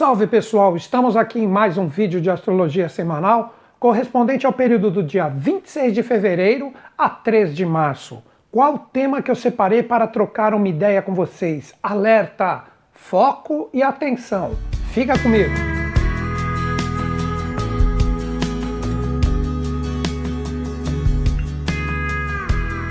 Salve pessoal, estamos aqui em mais um vídeo de astrologia semanal correspondente ao período do dia 26 de fevereiro a 3 de março. Qual o tema que eu separei para trocar uma ideia com vocês? Alerta, foco e atenção. Fica comigo.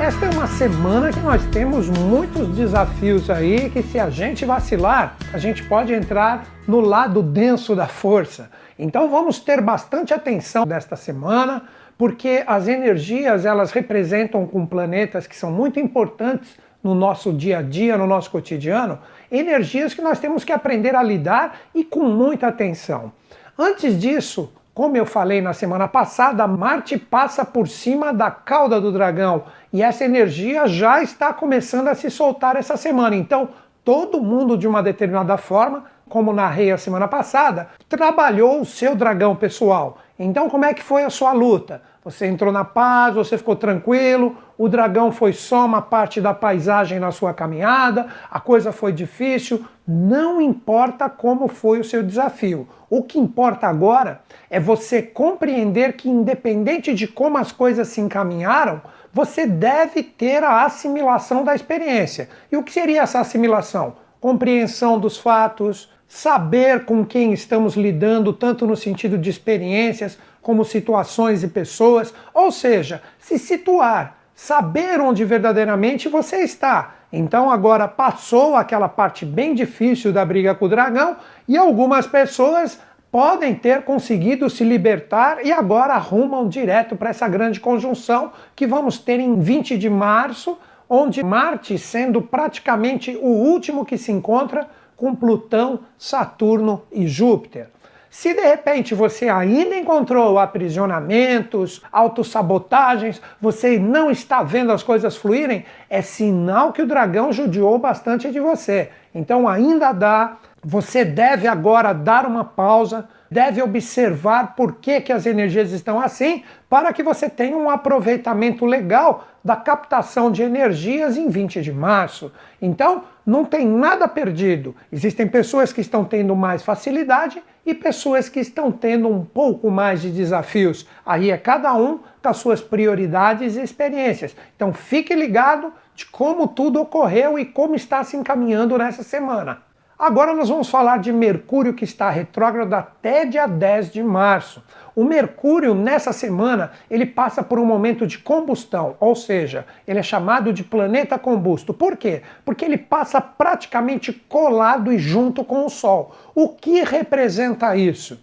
Esta é uma semana que nós temos muitos desafios aí que se a gente vacilar, a gente pode entrar no lado denso da força. Então vamos ter bastante atenção desta semana, porque as energias elas representam com planetas que são muito importantes no nosso dia a dia, no nosso cotidiano, energias que nós temos que aprender a lidar e com muita atenção. Antes disso, como eu falei na semana passada, Marte passa por cima da cauda do dragão e essa energia já está começando a se soltar essa semana. Então, todo mundo, de uma determinada forma, como narrei a semana passada, trabalhou o seu dragão pessoal. Então, como é que foi a sua luta? Você entrou na paz, você ficou tranquilo, o dragão foi só uma parte da paisagem na sua caminhada, a coisa foi difícil. Não importa como foi o seu desafio. O que importa agora é você compreender que, independente de como as coisas se encaminharam, você deve ter a assimilação da experiência. E o que seria essa assimilação? Compreensão dos fatos, saber com quem estamos lidando, tanto no sentido de experiências como situações e pessoas, ou seja, se situar, saber onde verdadeiramente você está. Então agora passou aquela parte bem difícil da briga com o dragão e algumas pessoas podem ter conseguido se libertar e agora arrumam direto para essa grande conjunção que vamos ter em 20 de março, onde Marte sendo praticamente o último que se encontra com Plutão, Saturno e Júpiter. Se de repente você ainda encontrou aprisionamentos, autossabotagens, você não está vendo as coisas fluírem, é sinal que o dragão judiou bastante de você. Então ainda dá, você deve agora dar uma pausa, deve observar por que, que as energias estão assim, para que você tenha um aproveitamento legal da captação de energias em 20 de março. Então, não tem nada perdido. Existem pessoas que estão tendo mais facilidade e pessoas que estão tendo um pouco mais de desafios. Aí é cada um com as suas prioridades e experiências. Então, fique ligado de como tudo ocorreu e como está se encaminhando nessa semana. Agora nós vamos falar de Mercúrio que está retrógrado até dia 10 de março. O Mercúrio nessa semana ele passa por um momento de combustão, ou seja, ele é chamado de planeta combusto. Por quê? Porque ele passa praticamente colado e junto com o Sol. O que representa isso?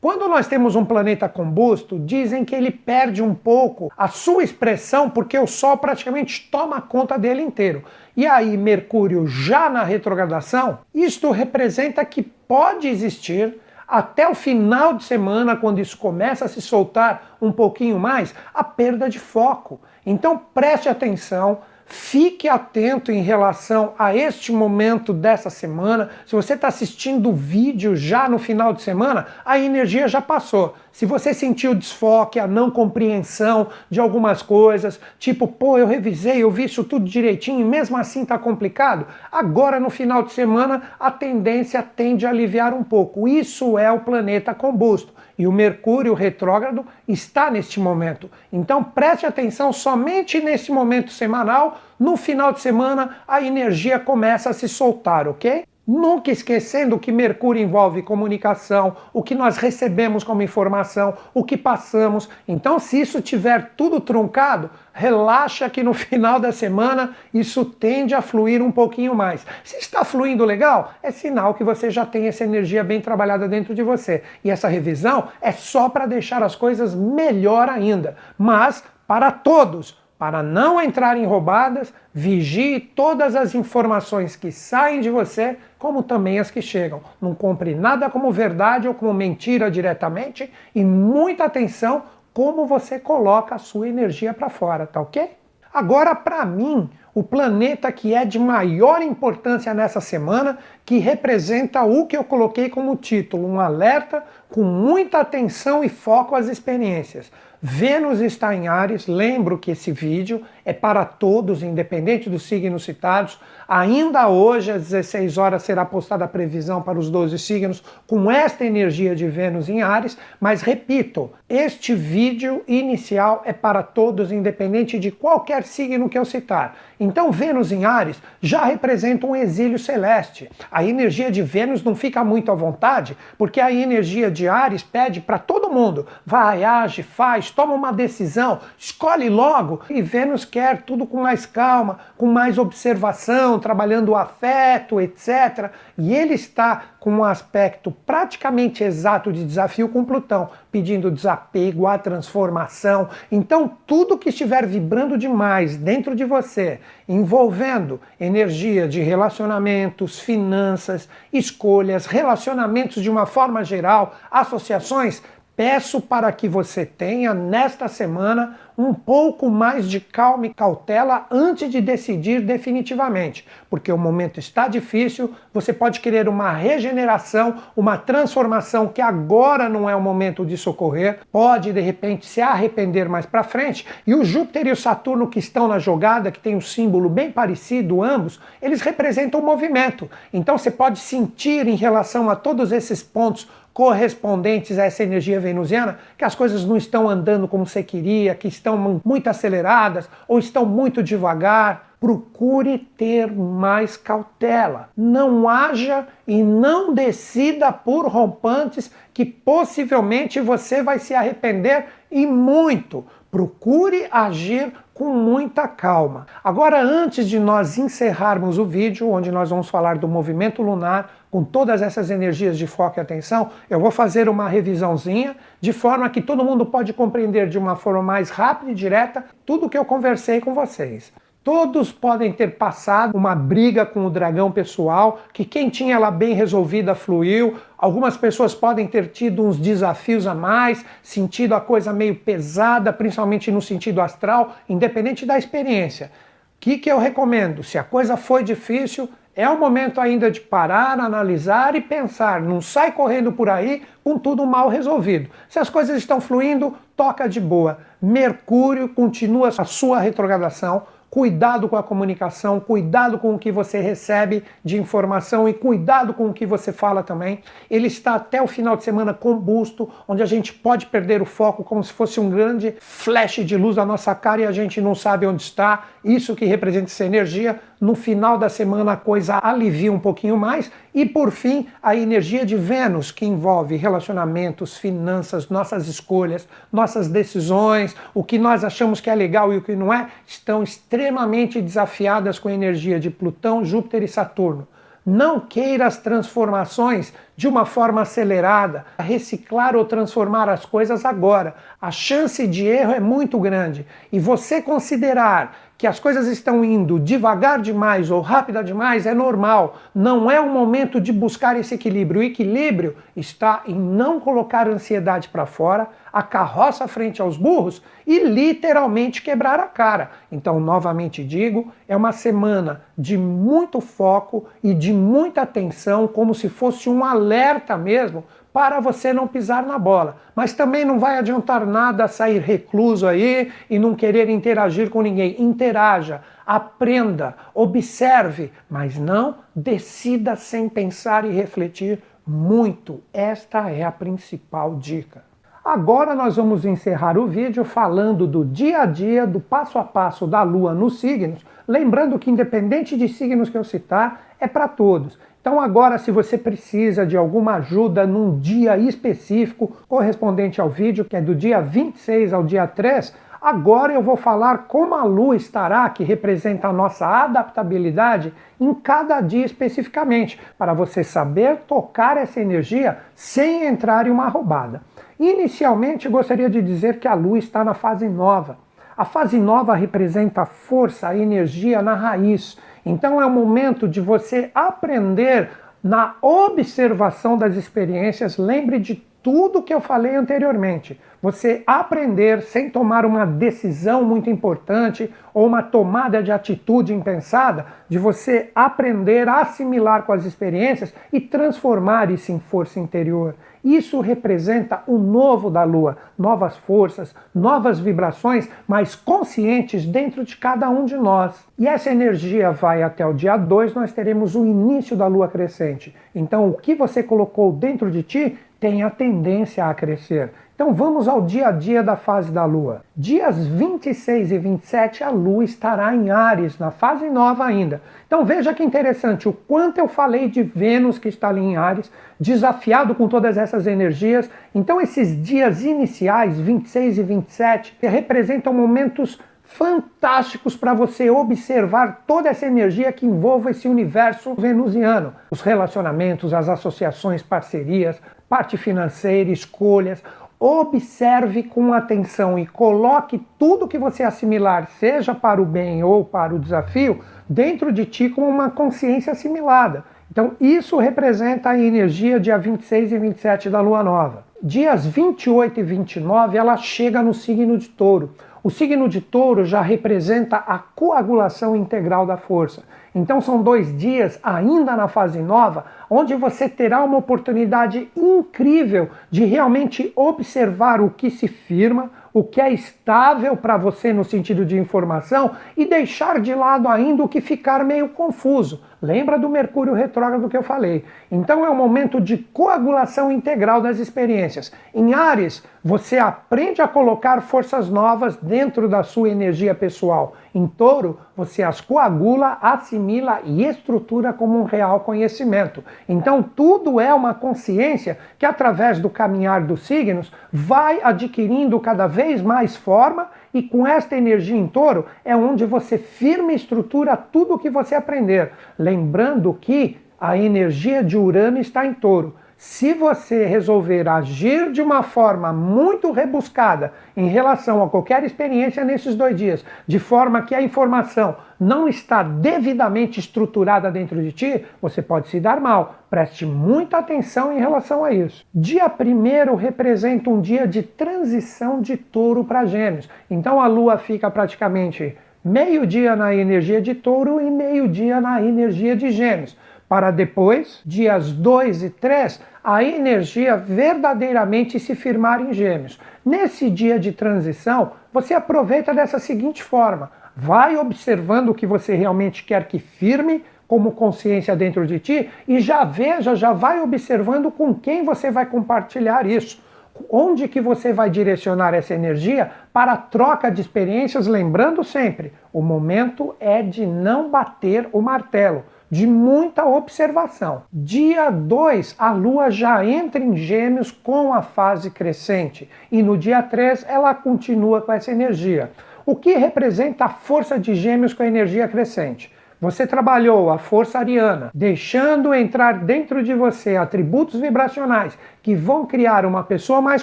Quando nós temos um planeta combusto, dizem que ele perde um pouco a sua expressão porque o Sol praticamente toma conta dele inteiro. E aí, Mercúrio já na retrogradação, isto representa que pode existir até o final de semana, quando isso começa a se soltar um pouquinho mais, a perda de foco. Então preste atenção, Fique atento em relação a este momento dessa semana. Se você está assistindo o vídeo já no final de semana, a energia já passou. Se você sentiu desfoque, a não compreensão de algumas coisas, tipo, pô, eu revisei, eu vi isso tudo direitinho e mesmo assim está complicado, agora no final de semana a tendência tende a aliviar um pouco. Isso é o planeta combusto. E o Mercúrio retrógrado está neste momento. Então preste atenção somente nesse momento semanal. No final de semana a energia começa a se soltar, ok? Nunca esquecendo que Mercúrio envolve comunicação, o que nós recebemos como informação, o que passamos. Então, se isso tiver tudo truncado, relaxa que no final da semana isso tende a fluir um pouquinho mais. Se está fluindo legal, é sinal que você já tem essa energia bem trabalhada dentro de você. E essa revisão é só para deixar as coisas melhor ainda. Mas para todos, para não entrar em roubadas, vigie todas as informações que saem de você, como também as que chegam. Não compre nada como verdade ou como mentira diretamente e muita atenção como você coloca a sua energia para fora, tá ok? Agora, para mim, o planeta que é de maior importância nessa semana, que representa o que eu coloquei como título, um alerta com muita atenção e foco às experiências. Vênus está em Ares, lembro que esse vídeo é para todos, independente dos signos citados. Ainda hoje, às 16 horas, será postada a previsão para os 12 signos com esta energia de Vênus em Ares, mas repito, este vídeo inicial é para todos, independente de qualquer signo que eu citar. Então, Vênus em Ares já representa um exílio celeste. A energia de Vênus não fica muito à vontade, porque a energia de Ares pede para todo mundo: vai, age, faz, toma uma decisão, escolhe logo. E Vênus quer tudo com mais calma, com mais observação, trabalhando o afeto, etc. E ele está com um aspecto praticamente exato de desafio com Plutão, pedindo desapego, a transformação. Então, tudo que estiver vibrando demais dentro de você, envolvendo energia de relacionamentos, finanças, escolhas, relacionamentos de uma forma geral, associações, peço para que você tenha nesta semana um pouco mais de calma e cautela antes de decidir definitivamente, porque o momento está difícil, você pode querer uma regeneração, uma transformação que agora não é o momento de socorrer, pode de repente se arrepender mais para frente, e o Júpiter e o Saturno que estão na jogada, que tem um símbolo bem parecido ambos, eles representam o movimento. Então você pode sentir em relação a todos esses pontos correspondentes a essa energia venusiana, que as coisas não estão andando como você queria, que estão muito aceleradas ou estão muito devagar. Procure ter mais cautela. Não haja e não decida por rompantes que possivelmente você vai se arrepender e muito. Procure agir com muita calma. Agora, antes de nós encerrarmos o vídeo, onde nós vamos falar do movimento lunar com todas essas energias de foco e atenção, eu vou fazer uma revisãozinha de forma que todo mundo pode compreender de uma forma mais rápida e direta tudo o que eu conversei com vocês. Todos podem ter passado uma briga com o dragão pessoal, que quem tinha ela bem resolvida fluiu. Algumas pessoas podem ter tido uns desafios a mais, sentido a coisa meio pesada, principalmente no sentido astral, independente da experiência. O que, que eu recomendo? Se a coisa foi difícil, é o momento ainda de parar, analisar e pensar. Não sai correndo por aí com tudo mal resolvido. Se as coisas estão fluindo, toca de boa. Mercúrio continua a sua retrogradação Cuidado com a comunicação, cuidado com o que você recebe de informação e cuidado com o que você fala também. Ele está até o final de semana combusto, onde a gente pode perder o foco como se fosse um grande flash de luz na nossa cara e a gente não sabe onde está. Isso que representa essa energia. No final da semana a coisa alivia um pouquinho mais. E por fim, a energia de Vênus, que envolve relacionamentos, finanças, nossas escolhas, nossas decisões, o que nós achamos que é legal e o que não é, estão extremamente desafiadas com a energia de Plutão, Júpiter e Saturno. Não queira as transformações de uma forma acelerada, reciclar ou transformar as coisas agora. A chance de erro é muito grande. E você considerar que as coisas estão indo devagar demais ou rápida demais é normal. Não é o momento de buscar esse equilíbrio. O equilíbrio está em não colocar a ansiedade para fora, a carroça frente aos burros e literalmente quebrar a cara. Então, novamente digo, é uma semana de muito foco e de muita atenção, como se fosse um alerta mesmo para você não pisar na bola. Mas também não vai adiantar nada sair recluso aí e não querer interagir com ninguém. Interaja, aprenda, observe, mas não decida sem pensar e refletir muito. Esta é a principal dica. Agora nós vamos encerrar o vídeo falando do dia a dia, do passo a passo da Lua nos signos, lembrando que independente de signos que eu citar, é para todos. Então, agora, se você precisa de alguma ajuda num dia específico, correspondente ao vídeo, que é do dia 26 ao dia 3, agora eu vou falar como a lua estará, que representa a nossa adaptabilidade, em cada dia especificamente, para você saber tocar essa energia sem entrar em uma roubada. Inicialmente, gostaria de dizer que a lua está na fase nova. A fase nova representa força, energia na raiz então é o momento de você aprender na observação das experiências. Lembre de tudo que eu falei anteriormente. Você aprender sem tomar uma decisão muito importante ou uma tomada de atitude impensada, de você aprender a assimilar com as experiências e transformar isso em força interior. Isso representa o novo da Lua, novas forças, novas vibrações, mais conscientes dentro de cada um de nós. E essa energia vai até o dia 2, nós teremos o início da Lua crescente. Então, o que você colocou dentro de ti tem a tendência a crescer. Então vamos ao dia a dia da fase da Lua. Dias 26 e 27 a Lua estará em Ares, na fase nova ainda. Então veja que interessante o quanto eu falei de Vênus que está ali em Ares, desafiado com todas essas energias. Então esses dias iniciais, 26 e 27, representam momentos fantásticos para você observar toda essa energia que envolve esse universo venusiano. Os relacionamentos, as associações, parcerias, parte financeira, escolhas, observe com atenção e coloque tudo que você assimilar, seja para o bem ou para o desafio, dentro de ti com uma consciência assimilada. Então, isso representa a energia dia 26 e 27 da lua nova. Dias 28 e 29, ela chega no signo de Touro. O signo de Touro já representa a coagulação integral da força. Então são dois dias ainda na fase nova, onde você terá uma oportunidade incrível de realmente observar o que se firma, o que é estável para você no sentido de informação e deixar de lado ainda o que ficar meio confuso. Lembra do Mercúrio retrógrado que eu falei? Então é um momento de coagulação integral das experiências. Em Ares, você aprende a colocar forças novas dentro da sua energia pessoal. Em Touro, você as coagula, assimila e estrutura como um real conhecimento. Então, tudo é uma consciência que, através do caminhar dos signos, vai adquirindo cada vez mais forma e com esta energia em touro é onde você firme e estrutura tudo o que você aprender. Lembrando que a energia de Urano está em touro. Se você resolver agir de uma forma muito rebuscada em relação a qualquer experiência nesses dois dias, de forma que a informação não está devidamente estruturada dentro de ti, você pode se dar mal. Preste muita atenção em relação a isso. Dia 1 representa um dia de transição de touro para gêmeos. Então a lua fica praticamente meio-dia na energia de touro e meio-dia na energia de gêmeos para depois, dias 2 e 3, a energia verdadeiramente se firmar em Gêmeos. Nesse dia de transição, você aproveita dessa seguinte forma: vai observando o que você realmente quer que firme como consciência dentro de ti e já veja, já vai observando com quem você vai compartilhar isso. Onde que você vai direcionar essa energia para troca de experiências, lembrando sempre, o momento é de não bater o martelo de muita observação. Dia 2, a Lua já entra em Gêmeos com a fase crescente e no dia 3 ela continua com essa energia. O que representa a força de Gêmeos com a energia crescente? Você trabalhou a força ariana, deixando entrar dentro de você atributos vibracionais que vão criar uma pessoa mais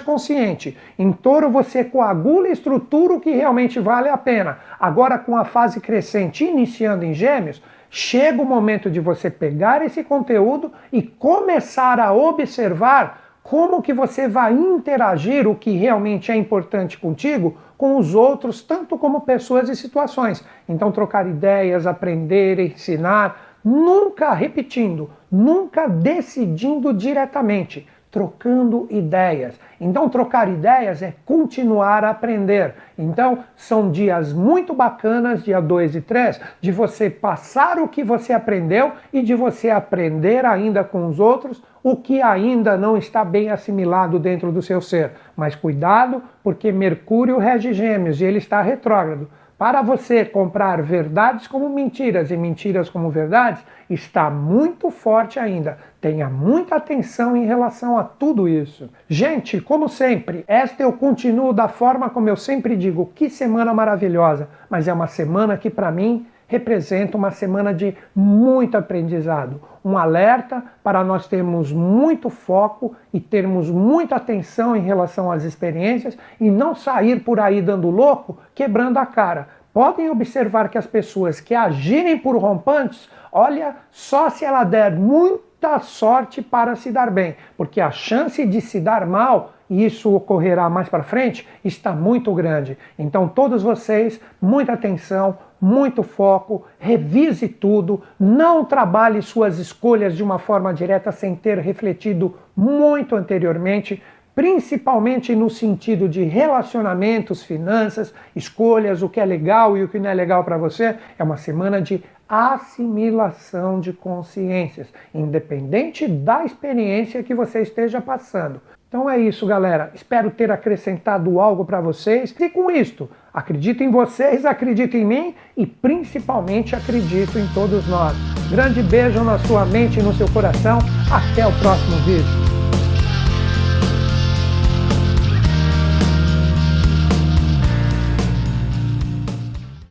consciente. Em touro, você coagula e estrutura o que realmente vale a pena. Agora, com a fase crescente iniciando em gêmeos, chega o momento de você pegar esse conteúdo e começar a observar como que você vai interagir o que realmente é importante contigo com os outros, tanto como pessoas e situações. Então trocar ideias, aprender, ensinar, nunca repetindo, nunca decidindo diretamente trocando ideias. Então, trocar ideias é continuar a aprender. Então, são dias muito bacanas, dia 2 e 3, de você passar o que você aprendeu e de você aprender ainda com os outros o que ainda não está bem assimilado dentro do seu ser. Mas cuidado, porque Mercúrio rege Gêmeos e ele está retrógrado. Para você comprar verdades como mentiras e mentiras como verdades, está muito forte ainda. Tenha muita atenção em relação a tudo isso. Gente, como sempre, esta eu continuo da forma como eu sempre digo: que semana maravilhosa! Mas é uma semana que, para mim, representa uma semana de muito aprendizado, um alerta para nós termos muito foco e termos muita atenção em relação às experiências e não sair por aí dando louco, quebrando a cara. Podem observar que as pessoas que agirem por rompantes, olha, só se ela der muita sorte para se dar bem, porque a chance de se dar mal, e isso ocorrerá mais para frente, está muito grande. Então, todos vocês, muita atenção, muito foco, revise tudo, não trabalhe suas escolhas de uma forma direta sem ter refletido muito anteriormente principalmente no sentido de relacionamentos, finanças, escolhas, o que é legal e o que não é legal para você. É uma semana de assimilação de consciências, independente da experiência que você esteja passando. Então é isso, galera. Espero ter acrescentado algo para vocês. E com isto, acredito em vocês, acredito em mim e principalmente acredito em todos nós. Grande beijo na sua mente e no seu coração. Até o próximo vídeo.